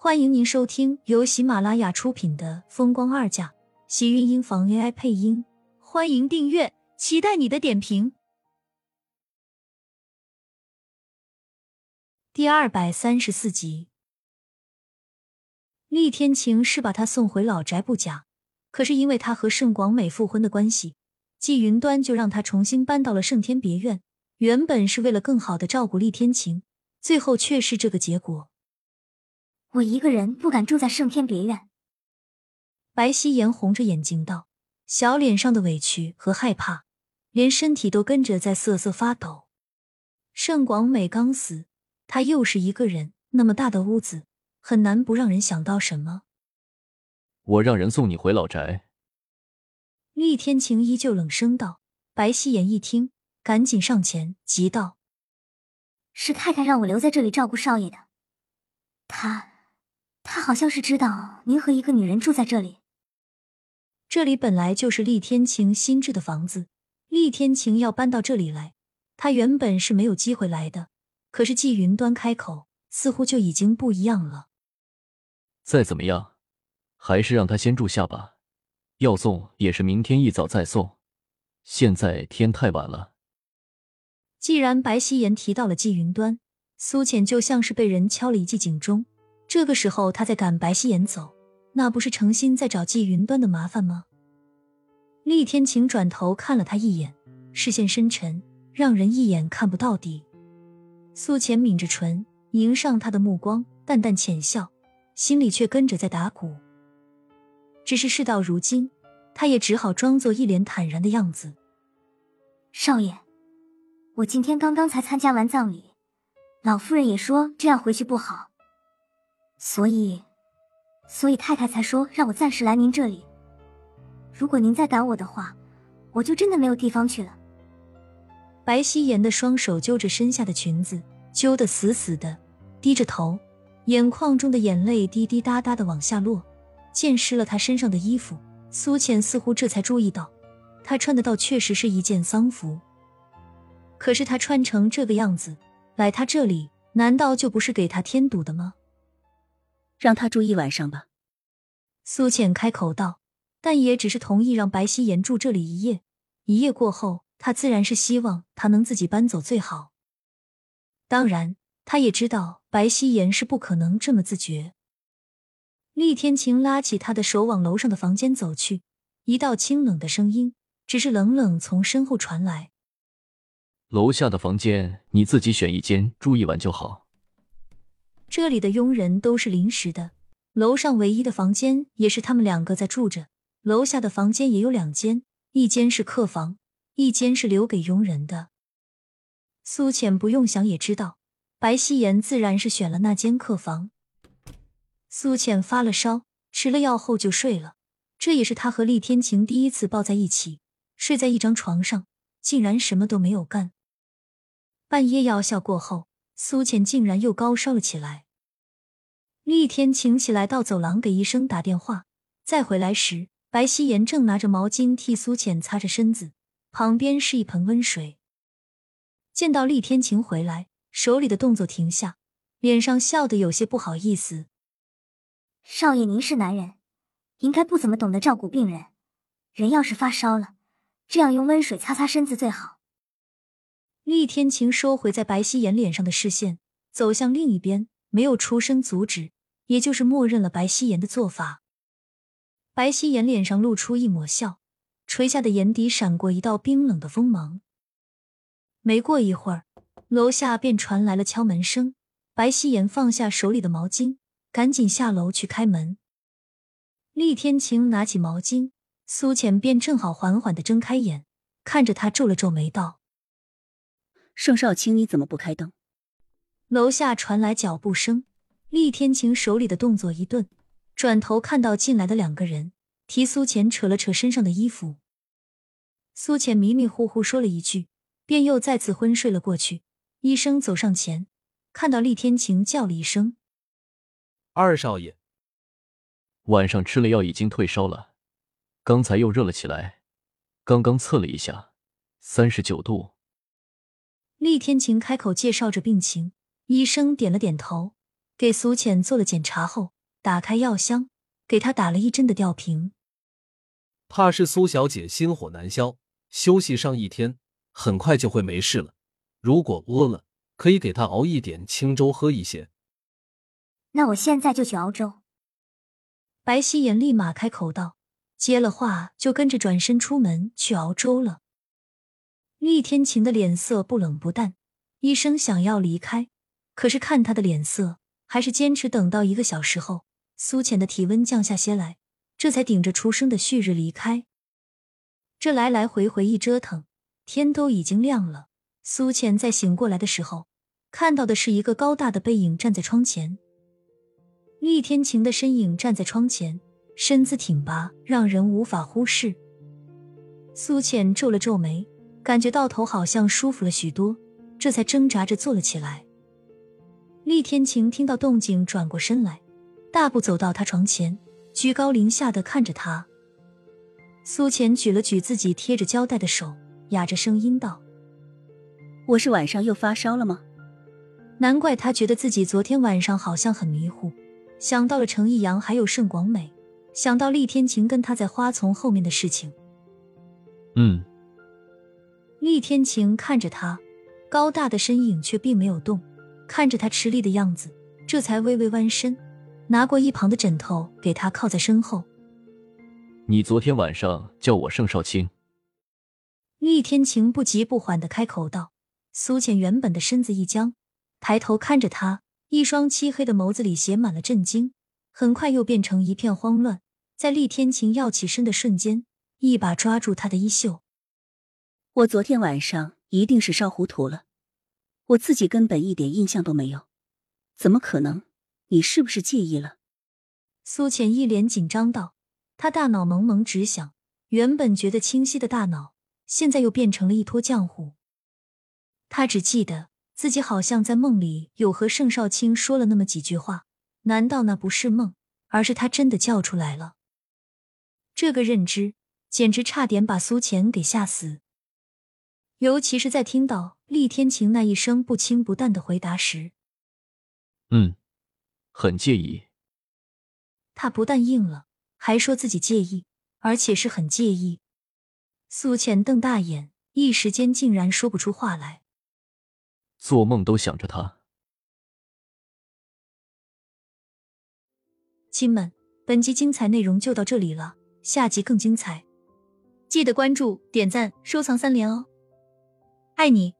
欢迎您收听由喜马拉雅出品的《风光二嫁》，喜运音房 AI 配音。欢迎订阅，期待你的点评。第二百三十四集，厉天晴是把他送回老宅不假，可是因为他和盛广美复婚的关系，季云端就让他重新搬到了盛天别院。原本是为了更好的照顾厉天晴，最后却是这个结果。我一个人不敢住在圣天别院。白夕颜红着眼睛道，小脸上的委屈和害怕，连身体都跟着在瑟瑟发抖。盛广美刚死，他又是一个人，那么大的屋子，很难不让人想到什么。我让人送你回老宅。厉天晴依旧冷声道。白夕颜一听。赶紧上前，急道：“是太太让我留在这里照顾少爷的。他好像是知道您和一个女人住在这里。这里本来就是厉天晴新置的房子，厉天晴要搬到这里来，他原本是没有机会来的。可是季云端开口，似乎就已经不一样了。再怎么样，还是让他先住下吧。要送也是明天一早再送，现在天太晚了。”既然白希颜提到了季云端，苏浅就像是被人敲了一记警钟。这个时候，他在赶白希颜走，那不是诚心在找季云端的麻烦吗？厉天晴转头看了他一眼，视线深沉，让人一眼看不到底。苏浅抿着唇，迎上他的目光，淡淡浅笑，心里却跟着在打鼓。只是事到如今，他也只好装作一脸坦然的样子。少爷。我今天刚刚才参加完葬礼，老夫人也说这样回去不好，所以，所以太太才说让我暂时来您这里。如果您再赶我的话，我就真的没有地方去了。白希颜的双手揪着身下的裙子，揪得死死的，低着头，眼眶中的眼泪滴滴答答的往下落，溅湿了她身上的衣服。苏浅似乎这才注意到，她穿的倒确实是一件丧服。可是他穿成这个样子来他这里，难道就不是给他添堵的吗？让他住一晚上吧。苏浅开口道，但也只是同意让白希颜住这里一夜。一夜过后，他自然是希望他能自己搬走最好。当然，他也知道白希颜是不可能这么自觉。厉天晴拉起他的手往楼上的房间走去，一道清冷的声音只是冷冷从身后传来。楼下的房间你自己选一间住一晚就好。这里的佣人都是临时的，楼上唯一的房间也是他们两个在住着。楼下的房间也有两间，一间是客房，一间是留给佣人的。苏浅不用想也知道，白希颜自然是选了那间客房。苏浅发了烧，吃了药后就睡了。这也是他和厉天晴第一次抱在一起，睡在一张床上，竟然什么都没有干。半夜药效过后，苏浅竟然又高烧了起来。厉天晴起来到走廊给医生打电话，再回来时，白希颜正拿着毛巾替苏浅擦着身子，旁边是一盆温水。见到厉天晴回来，手里的动作停下，脸上笑得有些不好意思：“少爷，您是男人，应该不怎么懂得照顾病人。人要是发烧了，这样用温水擦擦身子最好。”厉天晴收回在白希颜脸上的视线，走向另一边，没有出声阻止，也就是默认了白希颜的做法。白希颜脸上露出一抹笑，垂下的眼底闪过一道冰冷的锋芒。没过一会儿，楼下便传来了敲门声。白希颜放下手里的毛巾，赶紧下楼去开门。厉天晴拿起毛巾，苏浅便正好缓缓的睁开眼，看着他皱了皱眉道。盛少卿，你怎么不开灯？楼下传来脚步声，厉天晴手里的动作一顿，转头看到进来的两个人，提苏浅扯了扯身上的衣服。苏浅迷迷糊糊说了一句，便又再次昏睡了过去。医生走上前，看到厉天晴，叫了一声：“二少爷。”晚上吃了药，已经退烧了，刚才又热了起来，刚刚测了一下，三十九度。厉天晴开口介绍着病情，医生点了点头，给苏浅做了检查后，打开药箱，给她打了一针的吊瓶。怕是苏小姐心火难消，休息上一天，很快就会没事了。如果饿了，可以给她熬一点清粥喝一些。那我现在就去熬粥。白希言立马开口道，接了话就跟着转身出门去熬粥了。厉天晴的脸色不冷不淡，医生想要离开，可是看他的脸色，还是坚持等到一个小时后，苏浅的体温降下些来，这才顶着初升的旭日离开。这来来回回一折腾，天都已经亮了。苏浅在醒过来的时候，看到的是一个高大的背影站在窗前。厉天晴的身影站在窗前，身姿挺拔，让人无法忽视。苏浅皱了皱眉，感觉到头好像舒服了许多，这才挣扎着坐了起来。厉天晴听到动静，转过身来，大步走到他床前，居高临下的看着他。苏浅举了举自己贴着胶带的手，哑着声音道：“我是晚上又发烧了吗？难怪他觉得自己昨天晚上好像很迷糊。”想到了程逸阳还有盛广美，想到厉天晴跟他在花丛后面的事情。嗯。厉天晴看着他，高大的身影却并没有动，看着他吃力的样子，这才微微弯身，拿过一旁的枕头给他靠在身后。你昨天晚上叫我盛少卿。厉天晴不急不缓的开口道。苏浅原本的身子一僵，抬头看着他。一双漆黑的眸子里写满了震惊，很快又变成一片慌乱。在厉天晴要起身的瞬间，一把抓住他的衣袖。我昨天晚上一定是烧糊涂了，我自己根本一点印象都没有，怎么可能？你是不是介意了？苏浅一脸紧张道，他大脑蒙蒙直响，原本觉得清晰的大脑，现在又变成了一坨浆糊。他只记得。自己好像在梦里有和盛少卿说了那么几句话，难道那不是梦，而是他真的叫出来了？这个认知简直差点把苏浅给吓死，尤其是在听到厉天晴那一声不轻不淡的回答时。嗯，很介意。他不但应了，还说自己介意，而且是很介意。苏浅瞪大眼，一时间竟然说不出话来。做梦都想着他。亲们，本集精彩内容就到这里了，下集更精彩，记得关注、点赞、收藏三连哦！爱你。